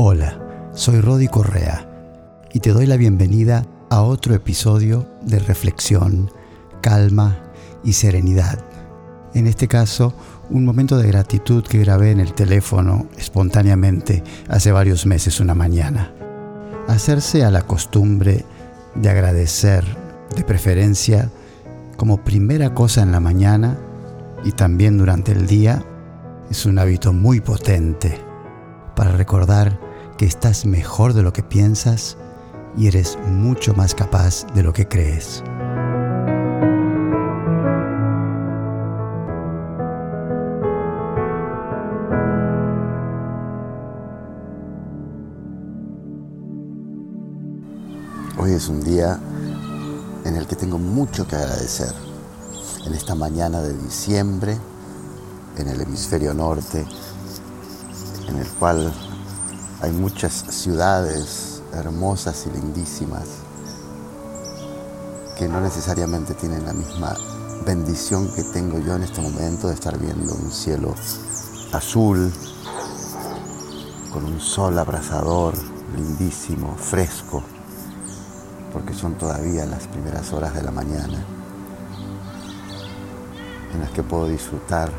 Hola, soy Rodi Correa y te doy la bienvenida a otro episodio de reflexión, calma y serenidad. En este caso, un momento de gratitud que grabé en el teléfono espontáneamente hace varios meses una mañana. Hacerse a la costumbre de agradecer, de preferencia, como primera cosa en la mañana y también durante el día, es un hábito muy potente para recordar que estás mejor de lo que piensas y eres mucho más capaz de lo que crees. Hoy es un día en el que tengo mucho que agradecer. En esta mañana de diciembre, en el hemisferio norte, en el cual hay muchas ciudades hermosas y lindísimas que no necesariamente tienen la misma bendición que tengo yo en este momento de estar viendo un cielo azul, con un sol abrasador, lindísimo, fresco porque son todavía las primeras horas de la mañana en las que puedo disfrutar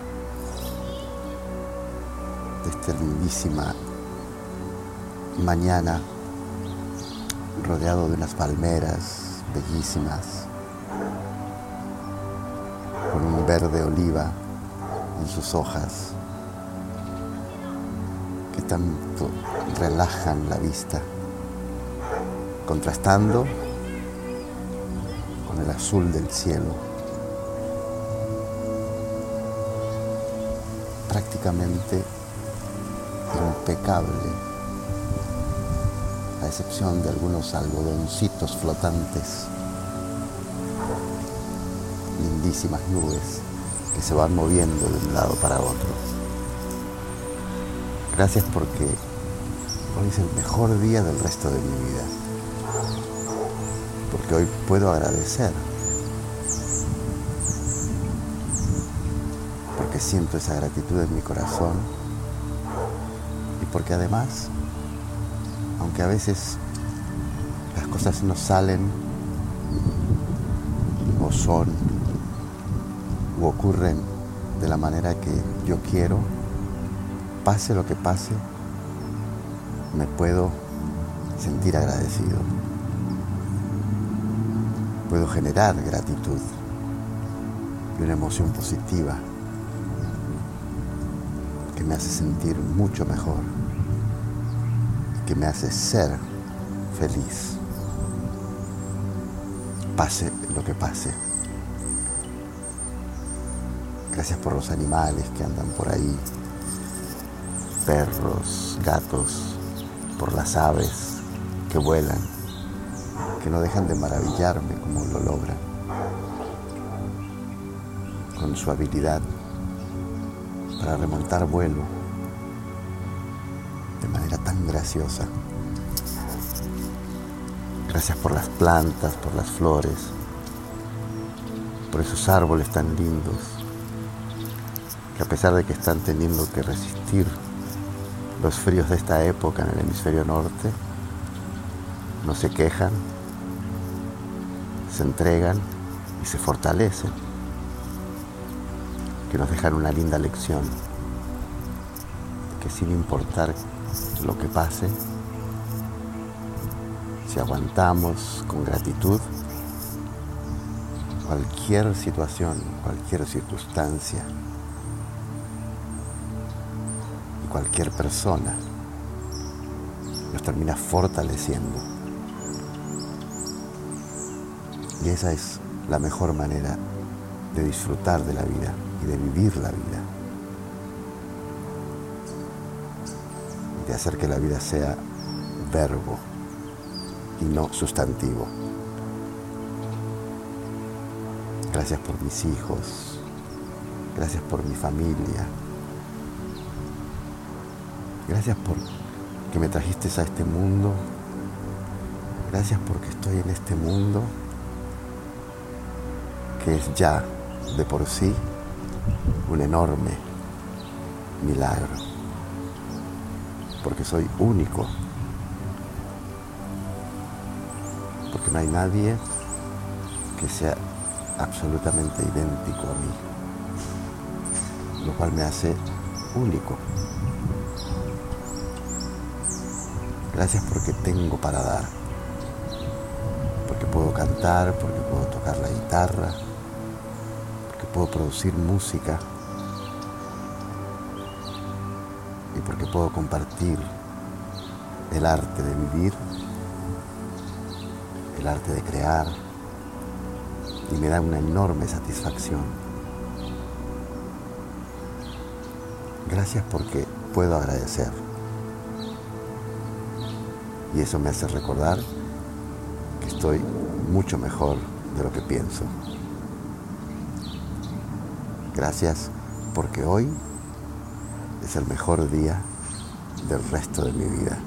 de esta lindísima mañana rodeado de unas palmeras bellísimas, con un verde oliva en sus hojas que tanto relajan la vista contrastando con el azul del cielo. Prácticamente impecable, excepción de algunos algodoncitos flotantes, lindísimas nubes que se van moviendo de un lado para otro. Gracias porque hoy es el mejor día del resto de mi vida. Porque hoy puedo agradecer, porque siento esa gratitud en mi corazón. Y porque además, aunque a veces las cosas no salen o son o ocurren de la manera que yo quiero, pase lo que pase, me puedo sentir agradecido. Puedo generar gratitud y una emoción positiva que me hace sentir mucho mejor, que me hace ser feliz, pase lo que pase. Gracias por los animales que andan por ahí, perros, gatos, por las aves que vuelan que no dejan de maravillarme como lo logran, con su habilidad para remontar vuelo manera tan graciosa. Gracias por las plantas, por las flores, por esos árboles tan lindos, que a pesar de que están teniendo que resistir los fríos de esta época en el hemisferio norte, no se quejan se entregan y se fortalecen, que nos dejan una linda lección, que sin importar lo que pase, si aguantamos con gratitud, cualquier situación, cualquier circunstancia cualquier persona nos termina fortaleciendo. Y esa es la mejor manera de disfrutar de la vida y de vivir la vida. De hacer que la vida sea verbo y no sustantivo. Gracias por mis hijos. Gracias por mi familia. Gracias por que me trajiste a este mundo. Gracias porque estoy en este mundo que es ya de por sí un enorme milagro. Porque soy único, porque no hay nadie que sea absolutamente idéntico a mí, lo cual me hace único. Gracias porque tengo para dar, porque puedo cantar, porque puedo tocar la guitarra, porque puedo producir música porque puedo compartir el arte de vivir, el arte de crear y me da una enorme satisfacción. Gracias porque puedo agradecer. Y eso me hace recordar que estoy mucho mejor de lo que pienso. Gracias porque hoy es el mejor día del resto de mi vida.